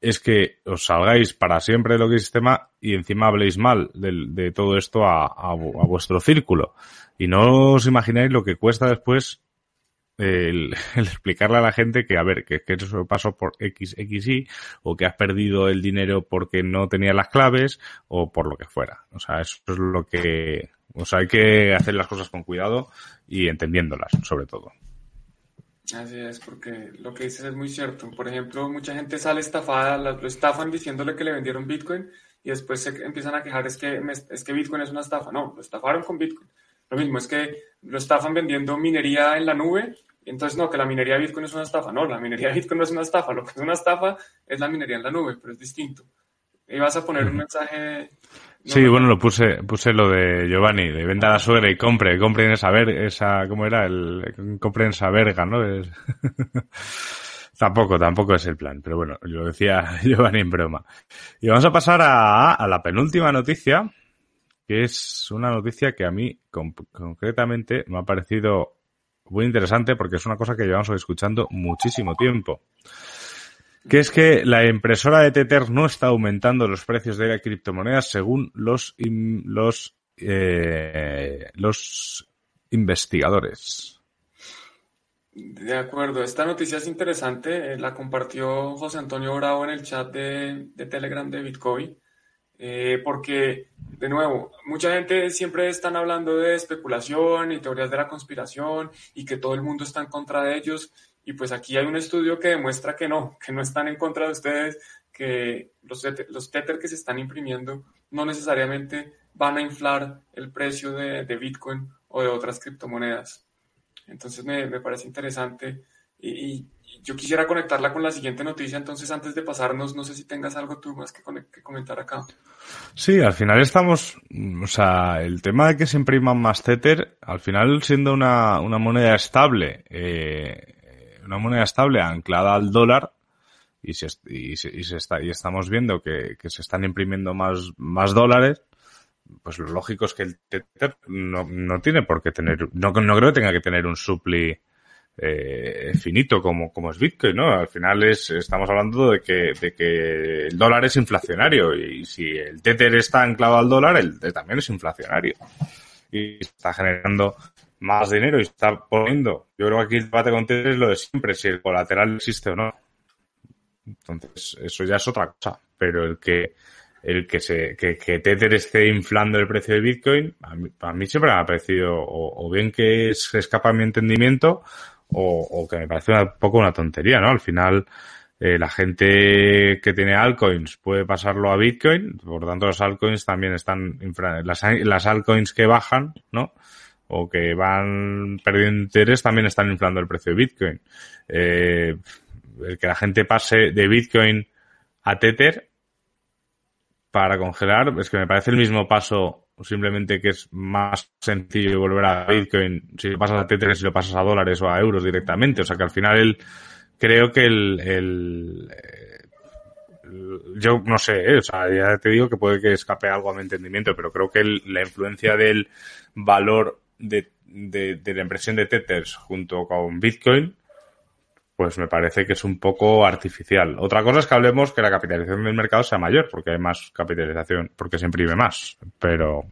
es que os salgáis para siempre del ecosistema y encima habléis mal de, todo esto a, vuestro círculo. Y no os imagináis lo que cuesta después el, el, explicarle a la gente que, a ver, que, que eso pasó por X, X, Y, o que has perdido el dinero porque no tenía las claves, o por lo que fuera. O sea, eso es lo que, o sea, hay que hacer las cosas con cuidado y entendiéndolas, sobre todo. Así es, porque lo que dices es muy cierto. Por ejemplo, mucha gente sale estafada, lo estafan diciéndole que le vendieron Bitcoin y después se empiezan a quejar es que, es que Bitcoin es una estafa. No, lo estafaron con Bitcoin. Lo mismo es que lo estafan vendiendo minería en la nube. Entonces, no, que la minería de Bitcoin es una estafa. No, la minería de Bitcoin no es una estafa. Lo que es una estafa es la minería en la nube, pero es distinto. Y vas a poner un mensaje no, sí, no, bueno, lo puse, puse lo de Giovanni, de venda a la suegra y compre, compren esa ver, esa, ¿cómo era? El, compren esa verga, ¿no? Es... tampoco, tampoco es el plan, pero bueno, lo decía Giovanni en broma. Y vamos a pasar a, a la penúltima noticia, que es una noticia que a mí con, concretamente me ha parecido muy interesante porque es una cosa que llevamos escuchando muchísimo tiempo que es que la impresora de Tether no está aumentando los precios de la criptomonedas según los, los, eh, los investigadores. De acuerdo, esta noticia es interesante, eh, la compartió José Antonio Bravo en el chat de, de Telegram de Bitcoin, eh, porque, de nuevo, mucha gente siempre están hablando de especulación y teorías de la conspiración y que todo el mundo está en contra de ellos, y pues aquí hay un estudio que demuestra que no, que no están en contra de ustedes, que los, los Tether que se están imprimiendo no necesariamente van a inflar el precio de, de Bitcoin o de otras criptomonedas. Entonces me, me parece interesante y, yo quisiera conectarla con la siguiente noticia, entonces antes de pasarnos, no sé si tengas algo tú más que, que comentar acá. Sí, al final estamos, o sea, el tema de que se impriman más Tether, al final siendo una, una moneda estable, eh, una moneda estable anclada al dólar y, se, y, se, está, y estamos viendo que, que se están imprimiendo más, más dólares, pues lo lógico es que el Tether no, no tiene por qué tener, no, no creo que tenga que tener un supli eh, finito como, como es Bitcoin, ¿no? Al final es, estamos hablando de que, de que el dólar es inflacionario y si el Tether está anclado al dólar, el, también es inflacionario. Y está generando más dinero y está poniendo. Yo creo que aquí el debate con Tether es lo de siempre, si el colateral existe o no. Entonces, eso ya es otra cosa. Pero el que, el que se, que, que Tether esté inflando el precio de Bitcoin, a mí, a mí siempre me ha parecido o, bien que es, escapa mi entendimiento o, que me parece un poco una tontería, ¿no? Al final, eh, la gente que tiene altcoins puede pasarlo a Bitcoin, por tanto los altcoins también están, las, las altcoins que bajan, ¿no? O que van perdiendo interés también están inflando el precio de Bitcoin. Eh, el que la gente pase de Bitcoin a Tether para congelar, es que me parece el mismo paso simplemente que es más sencillo volver a Bitcoin si lo pasas a Tether si lo pasas a dólares o a euros directamente. O sea que al final el, creo que el, el, yo no sé, ¿eh? o sea, ya te digo que puede que escape algo a mi entendimiento, pero creo que la influencia del valor de, de, la impresión de Tethers junto con Bitcoin, pues me parece que es un poco artificial. Otra cosa es que hablemos que la capitalización del mercado sea mayor, porque hay más capitalización, porque se imprime más, pero,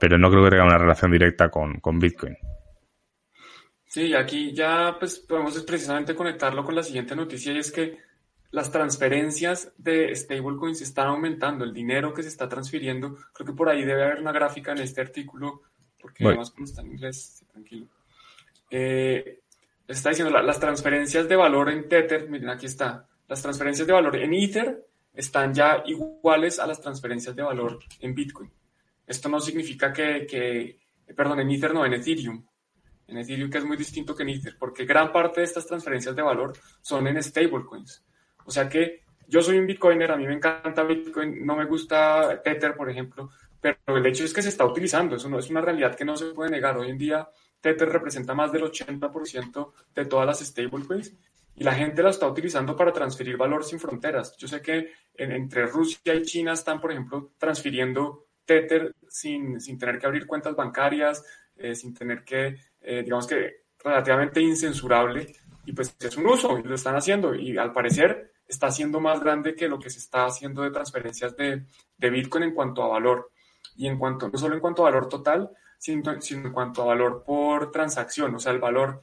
pero no creo que tenga una relación directa con, con Bitcoin. Sí, aquí ya pues podemos precisamente conectarlo con la siguiente noticia y es que las transferencias de stablecoins están aumentando, el dinero que se está transfiriendo, creo que por ahí debe haber una gráfica en este artículo, porque además como está en inglés, tranquilo. Eh, está diciendo la, las transferencias de valor en Tether, miren aquí está, las transferencias de valor en Ether están ya iguales a las transferencias de valor en Bitcoin. Esto no significa que, que perdón, en Ether no, en Ethereum. En Ethereum que es muy distinto que en Ether, porque gran parte de estas transferencias de valor son en stablecoins. O sea que yo soy un Bitcoiner, a mí me encanta Bitcoin, no me gusta Tether, por ejemplo, pero el hecho es que se está utilizando, eso no es una realidad que no se puede negar. Hoy en día Tether representa más del 80% de todas las stablecoins y la gente la está utilizando para transferir valor sin fronteras. Yo sé que en, entre Rusia y China están, por ejemplo, transfiriendo Tether sin, sin tener que abrir cuentas bancarias, eh, sin tener que, eh, digamos que relativamente incensurable, y pues es un uso, y lo están haciendo, y al parecer está siendo más grande que lo que se está haciendo de transferencias de, de Bitcoin en cuanto a valor. Y en cuanto, no solo en cuanto a valor total, sino, en cuanto a valor por transacción, o sea, el valor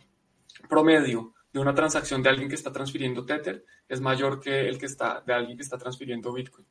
promedio de una transacción de alguien que está transfiriendo Tether es mayor que el que está de alguien que está transfiriendo Bitcoin.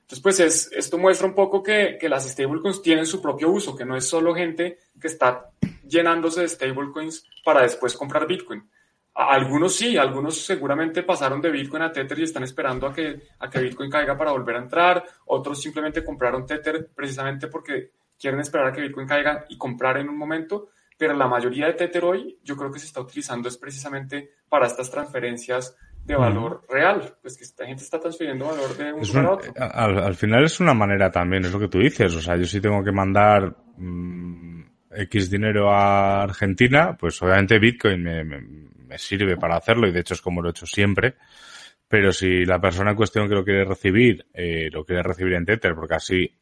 Entonces, pues es, esto muestra un poco que, que las stablecoins tienen su propio uso, que no es solo gente que está llenándose de stablecoins para después comprar Bitcoin. Algunos sí, algunos seguramente pasaron de Bitcoin a Tether y están esperando a que, a que Bitcoin caiga para volver a entrar. Otros simplemente compraron Tether precisamente porque quieren esperar a que Bitcoin caiga y comprar en un momento, pero la mayoría de Tether hoy yo creo que se está utilizando es precisamente para estas transferencias de valor mm. real, pues que esta gente está transfiriendo valor de un lugar a otro. Al, al, final es una manera también, es lo que tú dices, o sea, yo sí tengo que mandar mmm, X dinero a Argentina, pues obviamente Bitcoin me, me, sirve para hacerlo y de hecho es como lo he hecho siempre. Pero si la persona en cuestión que lo quiere recibir, eh, lo quiere recibir en Tether, porque así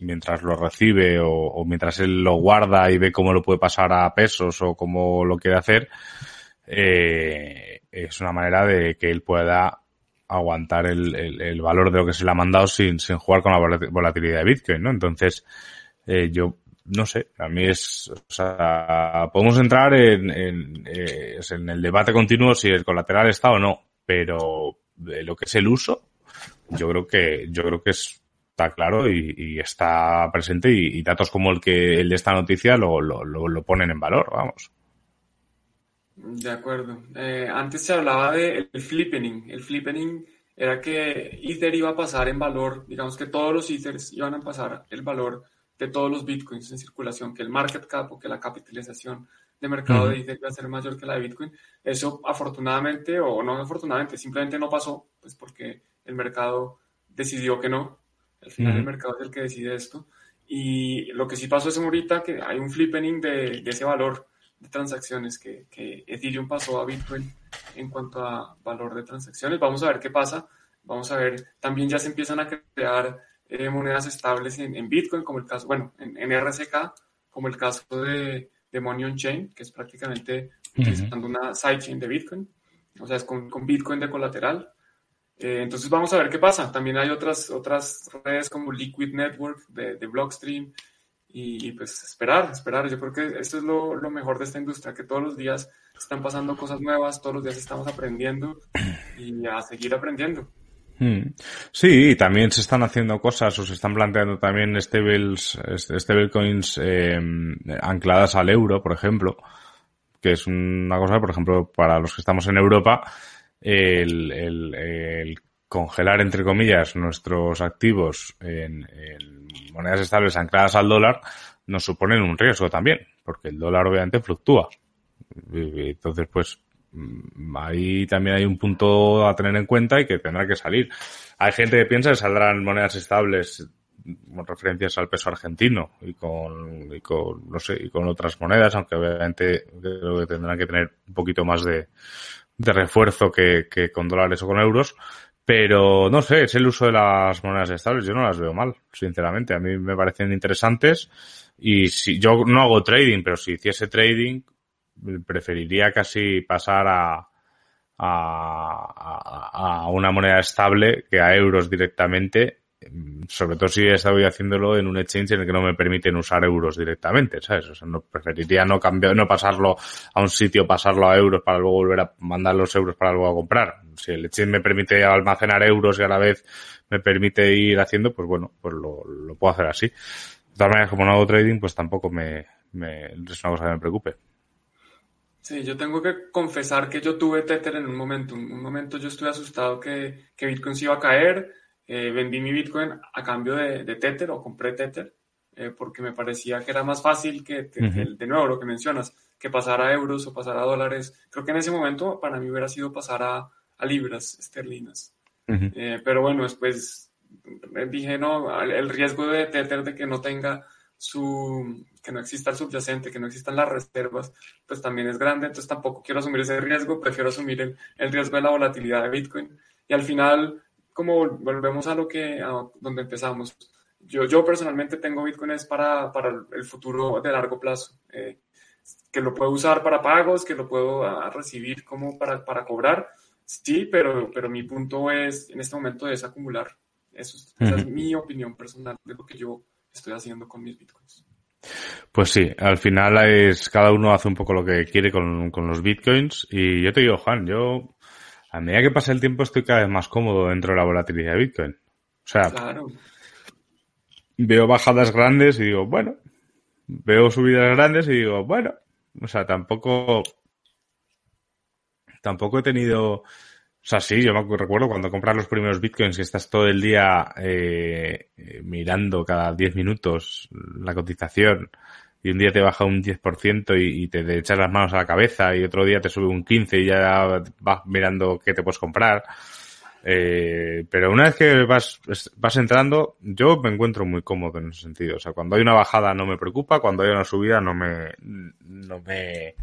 mientras lo recibe o, mientras él lo guarda y ve cómo lo puede pasar a pesos o cómo lo quiere hacer, eh, es una manera de que él pueda aguantar el, el, el, valor de lo que se le ha mandado sin, sin jugar con la volatilidad de Bitcoin, ¿no? Entonces, eh, yo no sé, a mí es, o sea, podemos entrar en, en, eh, en el debate continuo si el colateral está o no, pero de lo que es el uso, yo creo que, yo creo que es está claro y, está presente y, datos como el que el de esta noticia lo, lo, lo, ponen en valor, vamos. De acuerdo. Eh, antes se hablaba de el flippening. El flippening era que Ether iba a pasar en valor, digamos que todos los Ethers iban a pasar el valor de todos los Bitcoins en circulación, que el market cap o que la capitalización de mercado de Ether iba a ser mayor que la de Bitcoin. Eso afortunadamente o no afortunadamente, simplemente no pasó, pues porque el mercado decidió que no, al final uh -huh. el mercado es el que decide esto. Y lo que sí pasó es ahorita que hay un flippening de, de ese valor de transacciones que, que, Ethereum pasó a Bitcoin en cuanto a valor de transacciones. Vamos a ver qué pasa. Vamos a ver, también ya se empiezan a crear eh, monedas estables en, Bitcoin, como el caso, bueno, en, RSK, como el caso de, de Money on Chain, que es prácticamente utilizando una sidechain de Bitcoin, o sea, es con, con Bitcoin de colateral. Eh, entonces vamos a ver qué pasa. También hay otras, otras redes como Liquid Network de, de Blockstream y, pues esperar, esperar. Yo creo que esto es lo, lo, mejor de esta industria, que todos los días están pasando cosas nuevas, todos los días estamos aprendiendo y a seguir aprendiendo. Hmm. Sí, también se están haciendo cosas o se están planteando también stablecoins eh, ancladas al euro, por ejemplo, que es una cosa, por ejemplo, para los que estamos en Europa, el, el, congelar, entre comillas, nuestros activos en, en, monedas estables ancladas al dólar nos suponen un riesgo también, porque el dólar obviamente fluctúa. Entonces, pues, ahí también hay un punto a tener en cuenta y que tendrá que salir. Hay gente que piensa que saldrán monedas estables con referencias al peso argentino y con, y con, no sé, y con otras monedas, aunque obviamente creo que tendrán que tener un poquito más de, de refuerzo que, que con dólares o con euros. Pero no sé, es el uso de las monedas estables. Yo no las veo mal, sinceramente. A mí me parecen interesantes. Y si yo no hago trading, pero si hiciese trading, preferiría casi pasar a, a, a, una moneda estable que a euros directamente, sobre todo si estoy haciéndolo en un exchange en el que no me permiten usar euros directamente, ¿sabes? O sea, no preferiría no cambiar, no pasarlo a un sitio, pasarlo a euros para luego volver a mandar los euros para luego a comprar. Si el exchange me permite almacenar euros y a la vez me permite ir haciendo, pues bueno, pues lo, lo puedo hacer así. De todas maneras, como no hago trading, pues tampoco me, me es una cosa que me preocupe. Sí, yo tengo que confesar que yo tuve Tether en un momento. En un momento yo estuve asustado que, que Bitcoin se iba a caer. Eh, vendí mi Bitcoin a cambio de, de Tether o compré Tether eh, porque me parecía que era más fácil que, de nuevo, lo que mencionas, que pasar a euros o pasar a dólares. Creo que en ese momento para mí hubiera sido pasar a, a libras esterlinas. Eh, pero bueno, después dije, no, el riesgo de Tether de que no tenga su, que no exista el subyacente, que no existan las reservas, pues también es grande, entonces tampoco quiero asumir ese riesgo, prefiero asumir el, el riesgo de la volatilidad de Bitcoin. Y al final, como volvemos a lo que, a donde empezamos, yo, yo personalmente tengo Bitcoin es para, para el futuro de largo plazo, eh, que lo puedo usar para pagos, que lo puedo ah, recibir como para, para cobrar, sí, pero, pero mi punto es, en este momento es acumular. Eso esa es mi opinión personal de lo que yo estoy haciendo con mis bitcoins. Pues sí, al final es cada uno hace un poco lo que quiere con, los bitcoins y yo te digo, Juan, yo a medida que pasa el tiempo estoy cada vez más cómodo dentro de la volatilidad de Bitcoin. O sea, veo bajadas grandes y digo, bueno, veo subidas grandes y digo, bueno, o sea, tampoco, tampoco he tenido o sea, sí, yo me recuerdo cuando compras los primeros bitcoins que estás todo el día eh, eh mirando cada 10 minutos la cotización y un día te baja un 10% y, y te, echas las manos a la cabeza y otro día te sube un 15 y ya vas mirando qué te puedes comprar. Eh, pero una vez que vas, vas entrando, yo me encuentro muy cómodo en ese sentido. O sea, cuando hay una bajada no me preocupa, cuando hay una subida no me, no me,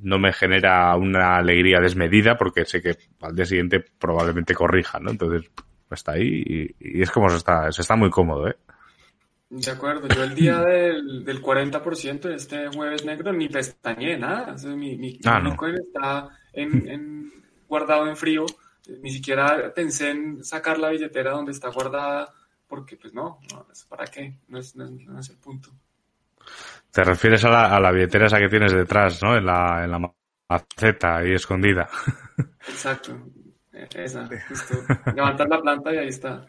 no me genera una alegría desmedida porque sé que al día siguiente probablemente corrija, ¿no? Entonces, está ahí y, es como se está, se está muy cómodo, ¿eh? De acuerdo, yo el día del, del 40% este jueves negro ni pestañé nada, mi, mi, ah, está en, guardado en frío, ni siquiera pensé en sacar la billetera donde está guardada, porque pues no, no ¿para qué? No es, no es el punto. Te refieres a la, a la billetera esa que tienes detrás, ¿no? En la, en la maceta ahí escondida. Exacto. Esa, justo. Levantar la planta y ahí está.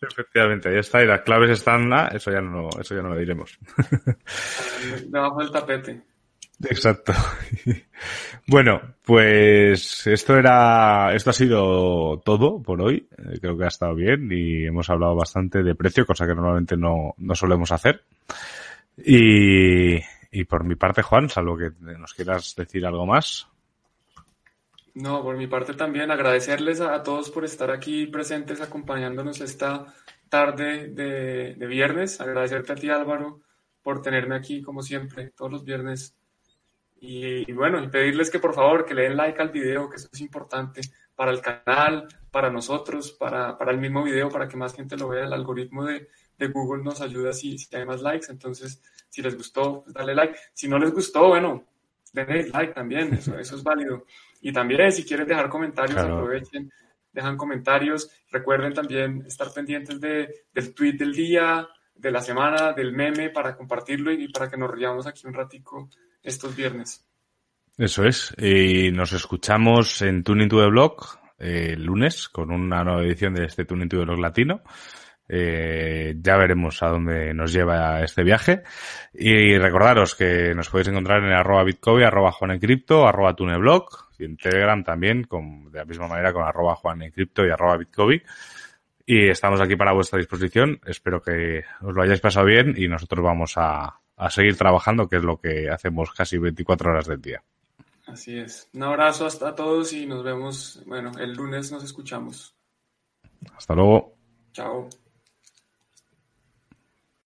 Efectivamente, ahí está. Y las claves están, ah, eso ya no, eso ya no lo diremos. Debajo del tapete. Exacto. Bueno, pues esto era, esto ha sido todo por hoy. Eh, creo que ha estado bien y hemos hablado bastante de precio, cosa que normalmente no, no solemos hacer. Y, por mi parte, Juan, salvo que nos quieras decir algo más. No, por mi parte también agradecerles a, todos por estar aquí presentes acompañándonos esta tarde de, viernes. Agradecerte a ti Álvaro por tenerme aquí como siempre todos los viernes Y, bueno, pedirles que por favor que le den like al video, que eso es importante para el canal, para nosotros, para el mismo video, para que más gente lo vea. El algoritmo de, de Google nos ayuda si, si, hay más likes. Entonces, si les gustó, pues dale like. Si no les gustó, bueno, denle like también, eso, eso es válido. Y también, si quieren dejar comentarios, aprovechen, dejan comentarios. Recuerden también estar pendientes de, del tweet del día, de la semana, del meme, para compartirlo y para que nos riamos aquí un ratico estos viernes. Eso es. Y nos escuchamos en Tuning to the Blog eh, el lunes con una nueva edición de este Tuning to the Blog latino. Eh, ya veremos a dónde nos lleva este viaje. Y recordaros que nos podéis encontrar en arroba bitcoin, arroba juanencrypto, arroba tuneblog y en Telegram también, con, de la misma manera con arroba juanencrypto y arroba bitcoin. Y estamos aquí para vuestra disposición. Espero que os lo hayáis pasado bien y nosotros vamos a, a seguir trabajando, que es lo que hacemos casi 24 horas del día. Así es. Un abrazo hasta todos y nos vemos, bueno, el lunes nos escuchamos. Hasta luego. Chao.